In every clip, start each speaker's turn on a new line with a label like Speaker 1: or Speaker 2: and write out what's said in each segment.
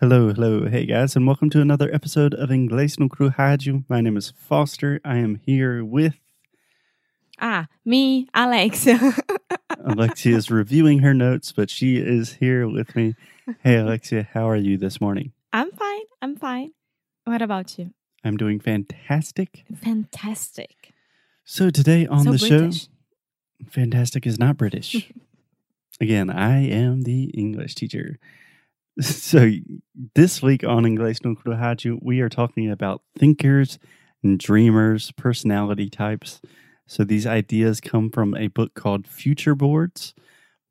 Speaker 1: Hello, hello, hey guys, and welcome to another episode of Inglês no Rádio. My name is Foster. I am here with
Speaker 2: Ah, me, Alexia.
Speaker 1: Alexia is reviewing her notes, but she is here with me. Hey Alexia, how are you this morning?
Speaker 2: I'm fine. I'm fine. What about you?
Speaker 1: I'm doing fantastic.
Speaker 2: Fantastic.
Speaker 1: So today on
Speaker 2: so
Speaker 1: the
Speaker 2: British.
Speaker 1: show, fantastic is not British. Again, I am the English teacher. So this week on Inglês no Rádio, we are talking about thinkers and dreamers, personality types. So these ideas come from a book called Future Boards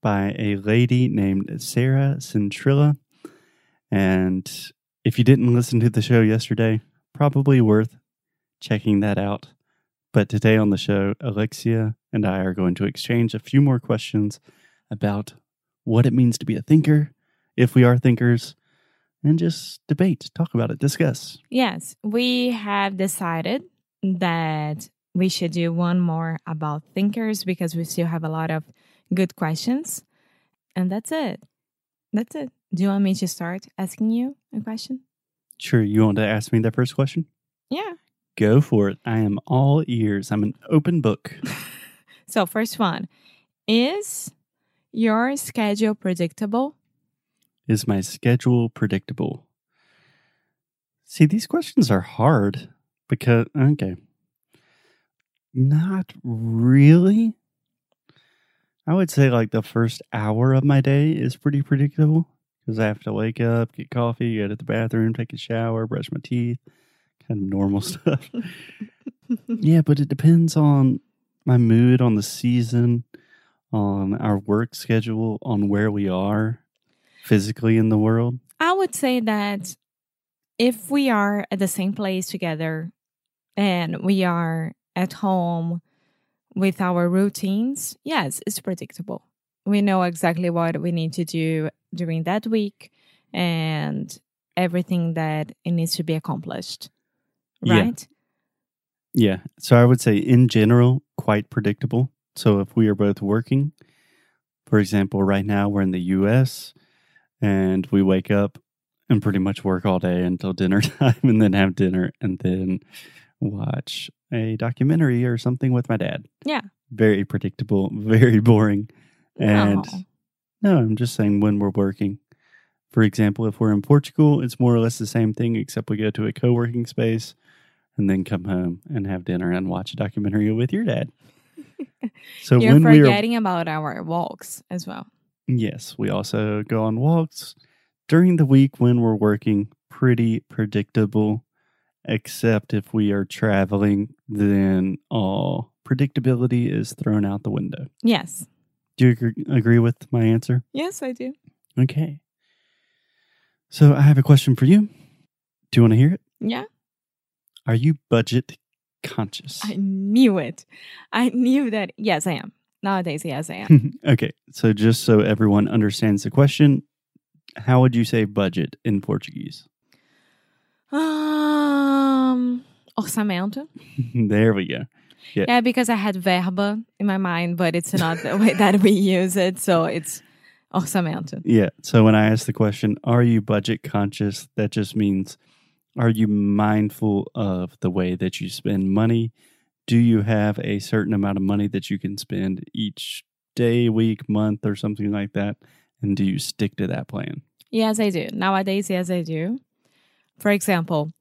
Speaker 1: by a lady named Sarah Centrella. And if you didn't listen to the show yesterday, probably worth checking that out. But today on the show, Alexia and I are going to exchange a few more questions about what it means to be a thinker, if we are thinkers, and just debate, talk about it, discuss.
Speaker 2: Yes, we have decided that we should do one more about thinkers because we still have a lot of good questions. And that's it. That's it. Do you want me to start asking you a question?
Speaker 1: Sure, you want to ask me the first question?
Speaker 2: Yeah.
Speaker 1: Go for it. I am all ears. I'm an open book.
Speaker 2: So, first one is your schedule predictable?
Speaker 1: Is my schedule predictable? See, these questions are hard because, okay, not really. I would say like the first hour of my day is pretty predictable because I have to wake up, get coffee, go to the bathroom, take a shower, brush my teeth, kind of normal stuff. yeah, but it depends on my mood, on the season, on our work schedule, on where we are physically in the world.
Speaker 2: I would say that if we are at the same place together and we are at home with our routines, yes, it's predictable. We know exactly what we need to do during that week and everything that it needs to be accomplished.
Speaker 1: Yeah.
Speaker 2: Right?
Speaker 1: Yeah. So I would say, in general, quite predictable. So if we are both working, for example, right now we're in the US and we wake up and pretty much work all day until dinner time and then have dinner and then watch a documentary or something with my dad.
Speaker 2: Yeah.
Speaker 1: Very predictable, very boring. And
Speaker 2: No.
Speaker 1: no, I'm just saying when we're working. For example, if we're in Portugal, it's more or less the same thing, except we go to a co working space and then come home and have dinner and watch a documentary with your dad. So
Speaker 2: You're
Speaker 1: when we are
Speaker 2: forgetting about our walks as well.
Speaker 1: Yes, we also go on walks during the week when we're working. Pretty predictable, except if we are traveling, then all predictability is thrown out the window.
Speaker 2: Yes.
Speaker 1: Do you agree, with my answer?
Speaker 2: Yes, I do.
Speaker 1: Okay. So I have a question for you. Do you want to hear it?
Speaker 2: Yeah.
Speaker 1: Are you budget conscious?
Speaker 2: I knew it. I knew that. Yes, I am. Nowadays, yes, I am.
Speaker 1: okay, so just so everyone understands the question, how would you say budget in Portuguese?
Speaker 2: um, orçamento.
Speaker 1: there we go.
Speaker 2: Yeah, because I had verba in my mind, but it's not the way that we use it. So it's orçamento.
Speaker 1: Yeah. So when I ask the question, are you budget conscious? That just means, are you mindful of the way that you spend money? Do you have a certain amount of money that you can spend each day, week, month, or something like that? And do you stick to that plan?
Speaker 2: Yes, I do. Nowadays, yes, I do. For example,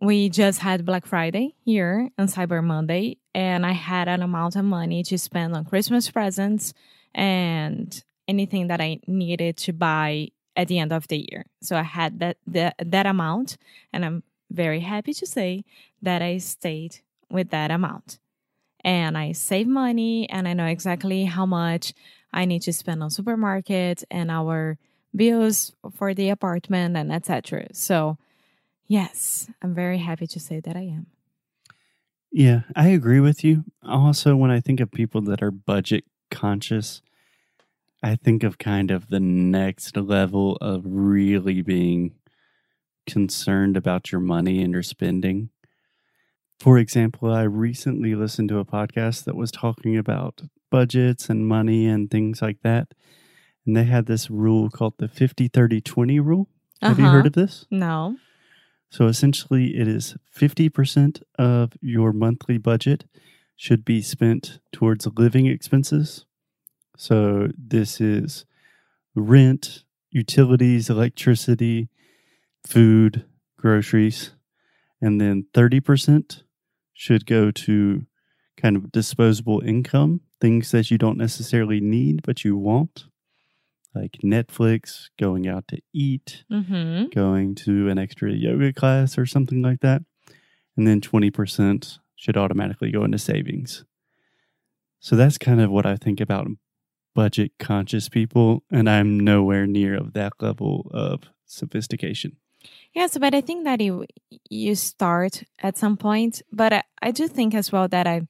Speaker 2: we just had Black Friday here and Cyber Monday, and I had an amount of money to spend on Christmas presents and anything that I needed to buy at the end of the year. So I had that that, that amount, and I'm very happy to say that I stayed with that amount. And I save money and I know exactly how much I need to spend on supermarket and our bills for the apartment and etc. So, yes, I'm very happy to say that I am.
Speaker 1: Yeah, I agree with you. Also, when I think of people that are budget conscious, I think of kind of the next level of really being concerned about your money and your spending. For example, I recently listened to a podcast that was talking about budgets and money and things like that. And they had this rule called the 50 30 20 rule. Have you
Speaker 2: Uh-huh.
Speaker 1: heard of this?
Speaker 2: No.
Speaker 1: So essentially, it is 50% of your monthly budget should be spent towards living expenses. So this is rent, utilities, electricity, food, groceries. And then 30% should go to kind of disposable income, things that you don't necessarily need, but you want, like Netflix, going out to eat,
Speaker 2: Mm-hmm.
Speaker 1: going to an extra yoga class or something like that. And then 20% should automatically go into savings. So that's kind of what I think about budget conscious people. And I'm nowhere near of that level of sophistication.
Speaker 2: Yes, but I think that you you start at some point. But I, I do think as well that I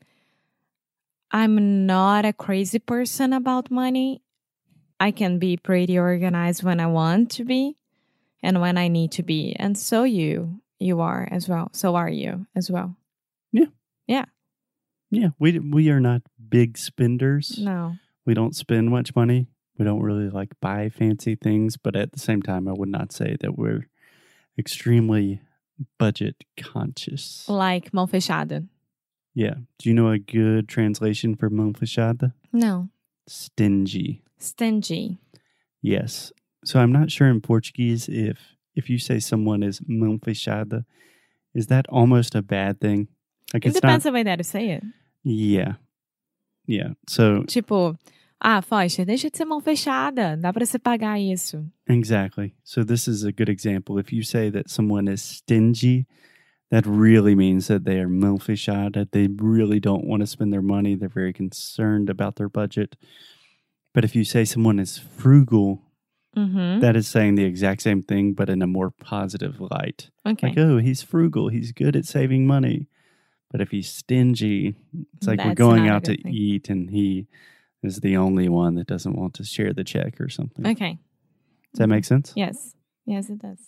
Speaker 2: I'm not a crazy person about money. I can be pretty organized when I want to be and when I need to be. And so you you are as well. So are you as well.
Speaker 1: Yeah yeah, we, we are not big spenders.
Speaker 2: No.
Speaker 1: We don't spend much money. We don't really like buy fancy things. But at the same time, I would not say that we're extremely budget conscious.
Speaker 2: Like mão fechada.
Speaker 1: Yeah. Do you know a good translation for mão fechada?
Speaker 2: No.
Speaker 1: Stingy.
Speaker 2: Stingy.
Speaker 1: Yes. So I'm not sure in Portuguese if if you say someone is mão fechada, is that almost a bad thing? Like
Speaker 2: It depends
Speaker 1: not.
Speaker 2: on the way that you say it.
Speaker 1: Yeah. Yeah. So
Speaker 2: Tipo, ah, Focha, deixa de ser mão fechada. Dá pra você pagar isso.
Speaker 1: exactly. So this is a good example. If you say that someone is stingy, that really means that they are mão fechada. They really don't want to spend their money. They're very concerned about their budget. But if you say someone is frugal,
Speaker 2: Uhum.
Speaker 1: that is saying the exact same thing, but in a more positive light.
Speaker 2: Ok.
Speaker 1: Like, oh, he's frugal. He's good at saving money. But if he's stingy, it's like we're going out to
Speaker 2: thing.
Speaker 1: eat and he is the only one that doesn't want to share the check or something.
Speaker 2: Ok.
Speaker 1: Does that make sense?
Speaker 2: Yes. Yes, it does.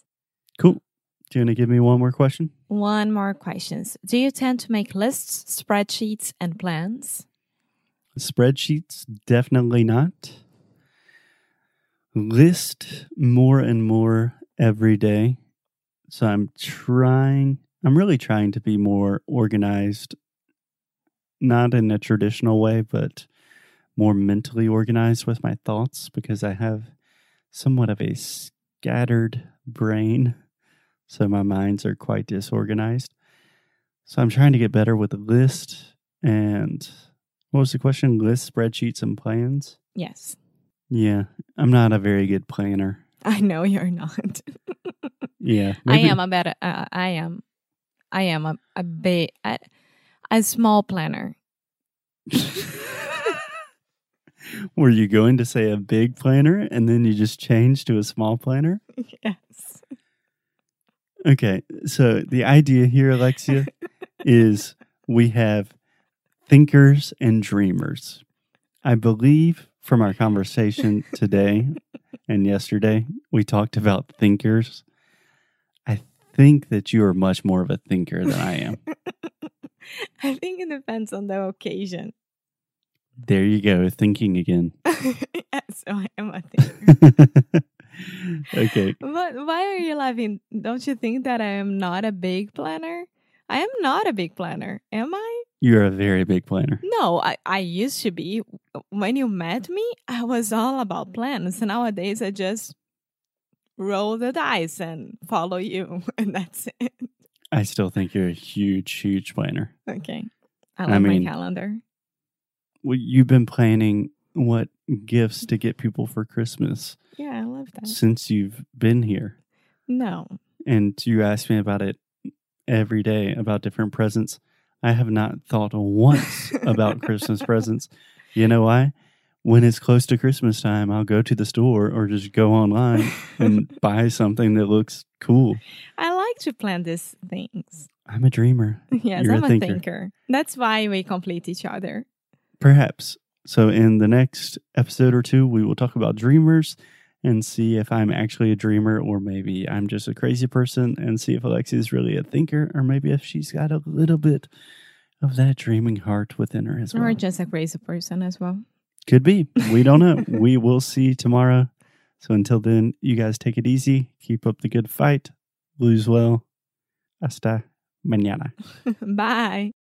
Speaker 1: Cool. Do you want to give me one more question?
Speaker 2: One more questions. Do you tend to make lists, spreadsheets, and plans?
Speaker 1: Spreadsheets? Definitely not. List more and more every day. So I'm trying, I'm really trying to be more organized, not in a traditional way, but more mentally organized with my thoughts because I have somewhat of a scattered brain. So my minds are quite disorganized. So I'm trying to get better with the list and what was the question? List, spreadsheets, and plans?
Speaker 2: Yes.
Speaker 1: Yeah, I'm not a very good planner.
Speaker 2: I know you're not.
Speaker 1: Yeah,
Speaker 2: I am a better. Uh, I am. I am a a big a, a small planner.
Speaker 1: Were you going to say a big planner and then you just changed to a small planner?
Speaker 2: yes.
Speaker 1: Okay, so the idea here, Alexia, is we have thinkers and dreamers. I believe from our conversation today and yesterday, we talked about thinkers. I think that you are much more of a thinker than I am.
Speaker 2: I think it depends on the occasion.
Speaker 1: There you go, thinking again.
Speaker 2: yes, oh, I am a thinker.
Speaker 1: okay,
Speaker 2: but why are you laughing? Don't you think that I am not a big planner? I am not a big planner, am I?
Speaker 1: you're a very big planner.
Speaker 2: No, I, I used to be. When you met me, I was all about plans. Nowadays, I just roll the dice and follow you, and that's it.
Speaker 1: I still think you're a huge, huge planner.
Speaker 2: Okay. I
Speaker 1: I
Speaker 2: love
Speaker 1: mean-
Speaker 2: my calendar.
Speaker 1: Well, you've been planning what gifts to get people for Christmas
Speaker 2: Yeah, I love that.
Speaker 1: since you've been here.
Speaker 2: No.
Speaker 1: And you ask me about it every day about different presents. I have not thought once about Christmas presents. You know why? When it's close to Christmas time, I'll go to the store or just go online and buy something that looks cool.
Speaker 2: I like to plan these things.
Speaker 1: I'm a dreamer.
Speaker 2: Yes,
Speaker 1: You're
Speaker 2: I'm a
Speaker 1: thinker.
Speaker 2: thinker. That's why we complete each other.
Speaker 1: Perhaps. So, in the next episode or two, we will talk about dreamers and see if I'm actually a dreamer or maybe I'm just a crazy person and see if Alexia is really a thinker or maybe if she's got a little bit of that dreaming heart within her as well.
Speaker 2: Or just a crazy person as well.
Speaker 1: Could be. We don't know. we will see tomorrow. So until then, you guys take it easy. Keep up the good fight. Blues well. Hasta mañana.
Speaker 2: Bye.